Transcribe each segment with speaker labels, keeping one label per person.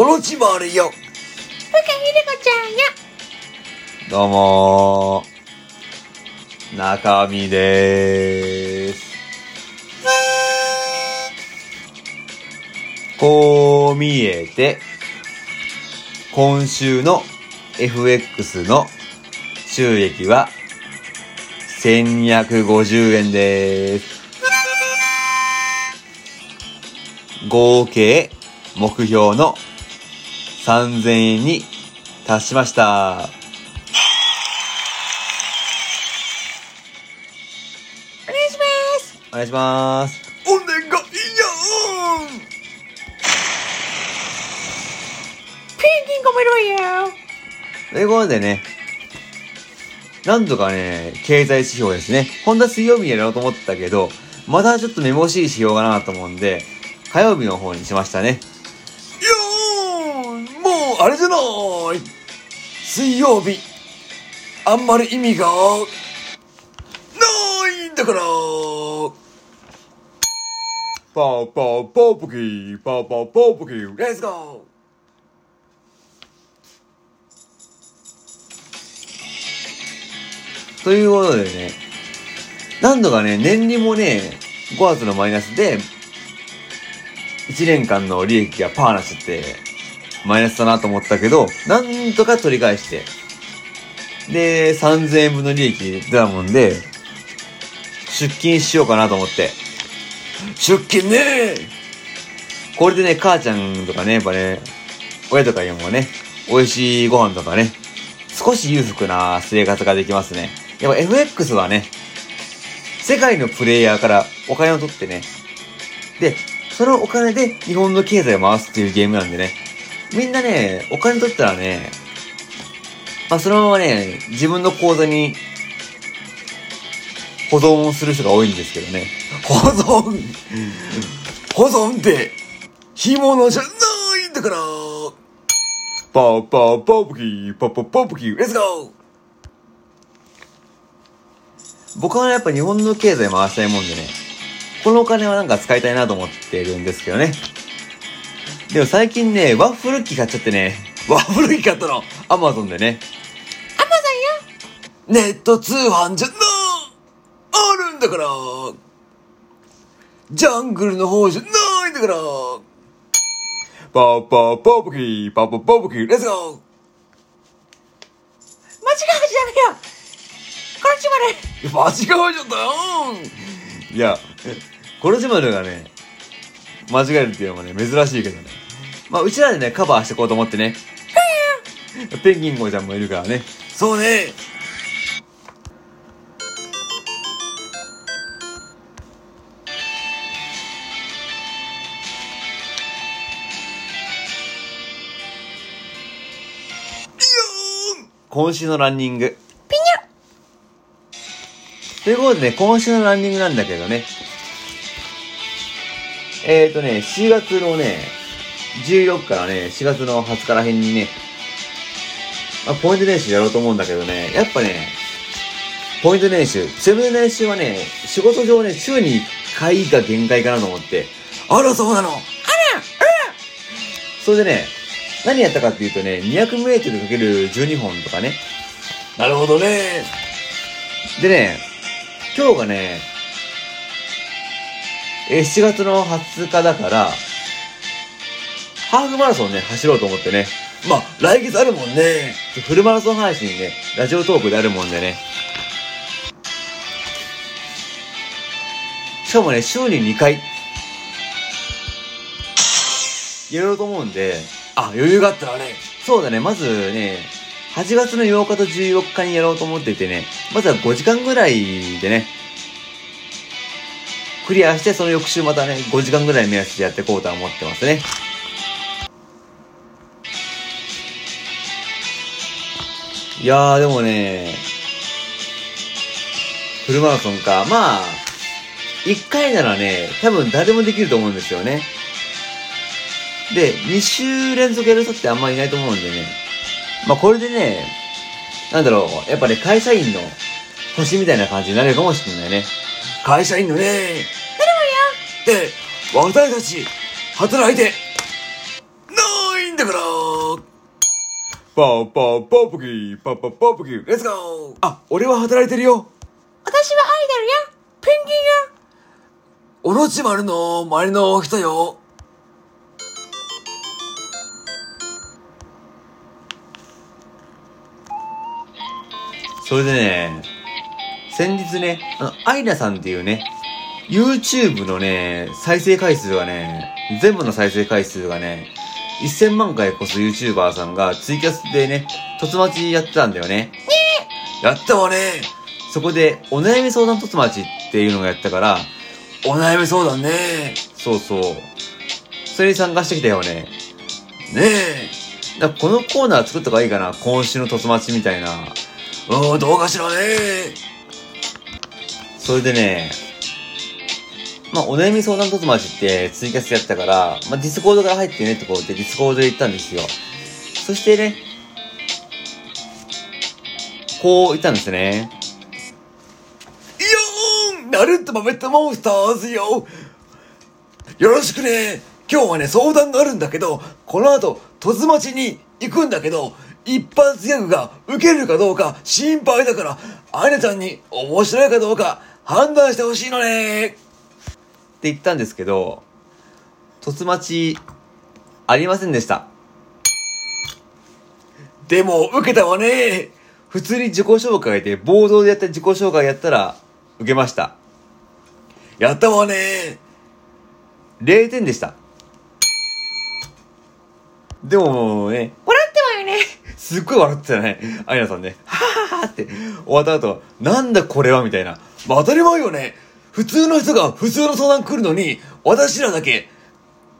Speaker 1: コロチバルよ。
Speaker 2: ふかひでこちゃんよ。
Speaker 1: どうもー。中身でーす。こう見えて、今週の FX の収益は1250円でーす。合計目標の3000円に達しました。
Speaker 2: お願いします。
Speaker 1: お願いします。お願いよ
Speaker 2: ペンギンごめろよ。
Speaker 1: ということでね、なんとかね、経済指標ですね。本当は水曜日にやろうと思ったけど、まだちょっとめぼしい指標かなと思うんで、火曜日の方にしましたね。あれじゃない。水曜日、あんまり意味が、ないんだから。パーパーパープキー、パーパーパープキー、レッツゴー。ということでね、何度かね、年利もね、5月のマイナスで、1年間の利益がパーなしって、マイナスだなと思ったけど、なんとか取り返して、で、3000円分の利益出たもんで、出勤しようかなと思って。出勤ねこれでね、母ちゃんとかね、やっぱね、親とかにもね、美味しいご飯とかね、少し裕福な生活ができますね。やっぱ FX はね、世界のプレイヤーからお金を取ってね、で、そのお金で日本の経済を回すっていうゲームなんでね、みんなね、お金取ったらね、まあそのままね、自分の口座に保存する人が多いんですけどね。保存？保存って、干物じゃないんだからパーパーパープキー、パーパーパープキー、レッツゴー僕はやっぱ日本の経済回したいもんでね、このお金はなんか使いたいなと思ってるんですけどね。でも最近ね、ワッフル機買っちゃってね、ワッフル機買ったの。アマゾンでね。
Speaker 2: アマゾンよ。
Speaker 1: ネット通販じゃなあるんだから。ジャングルの方じゃないんだから。パーパーパープキー、パーパーパープキー、レッツゴー
Speaker 2: 間違うじゃねえよ。このちまで。
Speaker 1: 間違えちゃったよ。いや、コロチマルがね、間違えるっていうのもね、珍しいけどね。まあ、うちらでね、カバーしていこうと思ってね。ペンギンゴちゃんもいるからね。そうね今週のランニング。
Speaker 2: ピニ
Speaker 1: ということでね、今週のランニングなんだけどね。えーとね、4月のね、14日からね、4月の20日らへんにね、まあ、ポイント練習やろうと思うんだけどね、やっぱね、ポイント練習、セブン練習はね、仕事上ね、週に1回が限界かなと思って。あら、そうなのあら、あらそれでね、何やったかっていうとね、200メートルかける12本とかね。なるほどね。でね、今日がね、えー、7月の20日だから、ハーフマラソンね、走ろうと思ってね。まあ、来月あるもんね。フルマラソン配信ね、ラジオトークであるもんでね。しかもね、週に2回、やろうと思うんで、あ、余裕があったらね、そうだね、まずね、8月の8日と14日にやろうと思っていてね、まずは5時間ぐらいでね、クリアして、その翌週またね、5時間ぐらい目安でやっていこうとは思ってますね。いやー、でもね、フルマラソンか。まあ、1回ならね、多分誰もできると思うんですよね。で、2週連続やる人ってあんまいないと思うんでね。まあこれでね、なんだろう、やっぱね、会社員の星みたいな感じになれるかもしれないね。会社員のね、私たち、働いて、ないんだからパーパーパキー、パーパーパキー、レッツゴーあ、俺は働いてるよ
Speaker 2: 私はアイドルよ。ペンギンよ。
Speaker 1: オロチマルの周りの人よ。それでね、先日ね、あの、アイナさんっていうね、YouTube のね、再生回数がね、全部の再生回数がね、1000万回越す YouTuber さんがツイキャスでね、突待ちやってたんだよね。やったわねそこで、お悩み相談突待ちっていうのをやったから、お悩み相談ねそうそう。それに参加してきたよね。ねえ。だこのコーナー作った方がいいかな。今週の凸待ちみたいな。うん、どうかしらねそれでね、まあ、お悩み相談凸待ちってツイキャスやったから、まあ、ディスコードから入ってねってことでディスコードで行ったんですよ。そしてね、こう言ったんですね。いやーんナルトマメットモンスターズよよろしくね今日はね、相談があるんだけど、この後、突待ちに行くんだけど、一発ギャグが受けるかどうか心配だから、アイナちゃんに面白いかどうか判断してほしいのねって言ったんですけど、突待ち、ありませんでした。でも、受けたわね普通に自己紹介で、ボードでやった自己紹介やったら、受けました。やったわね0点でした。でもね、
Speaker 2: 笑ってはよね。
Speaker 1: すっごい笑ってたね。アイナさんね。はははって終わった後、なんだこれはみたいな。まあ当たり前よね。普通の人が普通の相談来るのに、私らだけ、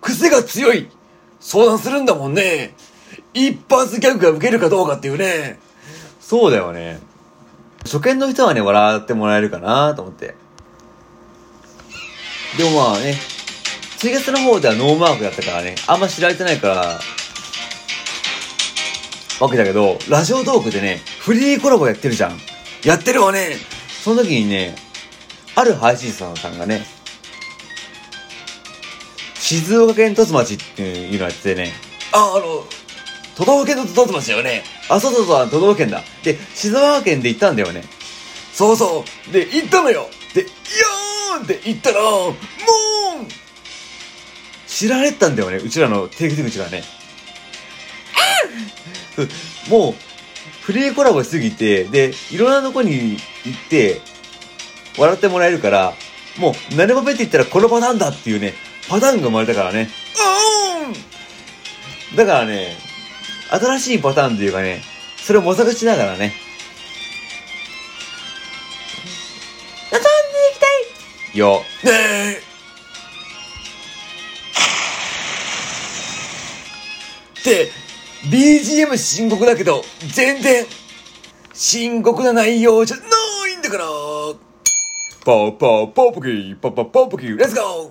Speaker 1: 癖が強い相談するんだもんね。一発ギャグが受けるかどうかっていうね。そうだよね。初見の人はね、笑ってもらえるかなと思って。でもまあね、ツイキャスの方ではノーマークだったからね、あんま知られてないから、わけだけど、ラジオトークでね、フリーコラボやってるじゃん。やってるわね。その時にね、ある配信者さんがね、静岡県突町っていうのやっててね、あ、あの、都道府県の突町だよね。あ、そうそうそう、都道府県だ。で、静岡県で行ったんだよね。そうそう。で、行ったのよ。で、イヤーンって行ったら、もう知られてたんだよね、うちらの手口がね。もう、フリーコラボしすぎて、で、いろんなとこに行って、笑ってもらえるから、もう、何もべって言ったらこのパターンだっていうね、パターンが生まれたからね。うんだからね、新しいパターンというかね、それを模索しながらね、
Speaker 2: 望んでいきたい。
Speaker 1: よ。ねえ。で、BGM 深刻だけど、全然、深刻な内容じゃないんだから。パーパーパープキー、パーパーパープキー、レッツゴー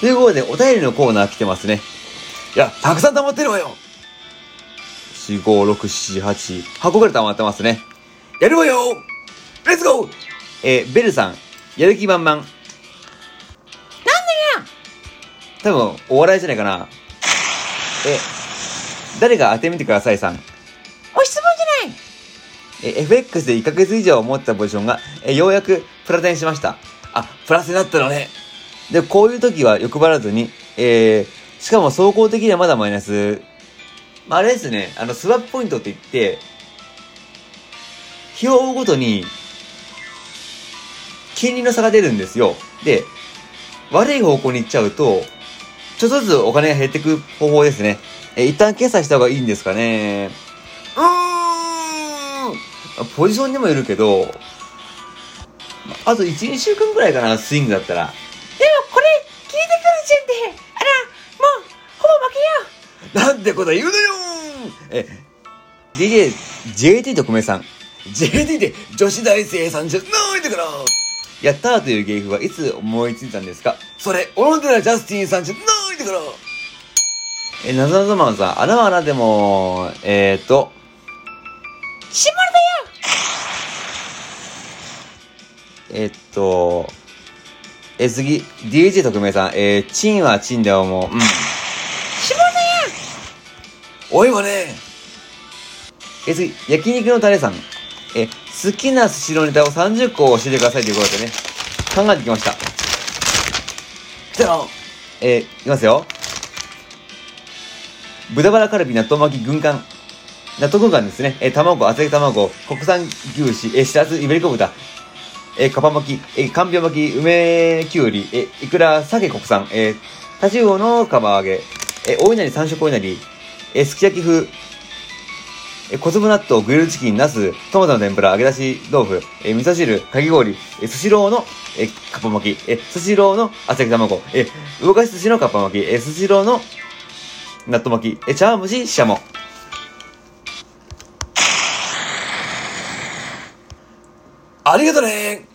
Speaker 1: ということで、お便りのコーナー来てますね。いや、たくさん溜まってるわよ。4、5、6、7、8、箱ぐらい溜まってますね。やるわよレッツゴーえー、ベルさん、やる気満々。なんで
Speaker 2: や
Speaker 1: 多分、お笑いじゃないかな。え、誰が当てみてくださいさん。え、FX で1ヶ月以上持ってたポジションが、え、ようやくプラテンしました。あ、プラスになったのね。で、こういう時は欲張らずに、えー、しかも走行的にはまだマイナス。まあ、あれですね、あの、スワップポイントって言って、日を追うごとに、金利の差が出るんですよ。で、悪い方向に行っちゃうと、ちょっとずつお金が減っていく方法ですね。え、一旦決済した方がいいんですかね。ポジションにもよるけど、まあと1、2週間ぐらいかな、スイングだったら。
Speaker 2: でもこれ、聞いてくる時点で、あら、もう、ほぼ負けよ。
Speaker 1: なんてこと言うのよえ、DJ、JT 特命さん。JT で女子大生さんじゃないんだからやったーという芸風はいつ思いついたんですか？それ、小野寺ジャスティンさんじゃないんだからえ、なぞなぞマンさん、あらはらでも、えーと、えっと、え、次、DJ 特命さん、えー、チンはチンで思う。うん。
Speaker 2: 下田や
Speaker 1: おいわねえ、次、焼肉のタレさん。え、好きな寿司のネタを30個教えてくださいということでね、考えてきました。じゃあ、えー、いきますよ。豚バラカルビ納豆巻き軍艦。納豆軍艦ですね。えー、卵、厚揚げ卵、国産牛脂、えー、しらす、イベリコ豚。えー、かぱ巻き、えー、かんぴょう巻き、梅きゅうり、えー、いくら、鮭国産、えー、タチウオの釜揚げ、えー、お稲荷三色お稲荷、えー、すき焼き風、えー、小粒納豆、グリルチキン、ナス、トマトの天ぷら、揚げ出し豆腐、えー、味噌汁、かき氷、えー、スシローの、えー、かっぱ巻き、えー、スシローの厚揚げ卵、えー、動かし寿司のかっぱ巻き、えー、スシローの納豆巻き、えー、茶碗蒸し、ししゃも。ありがとね。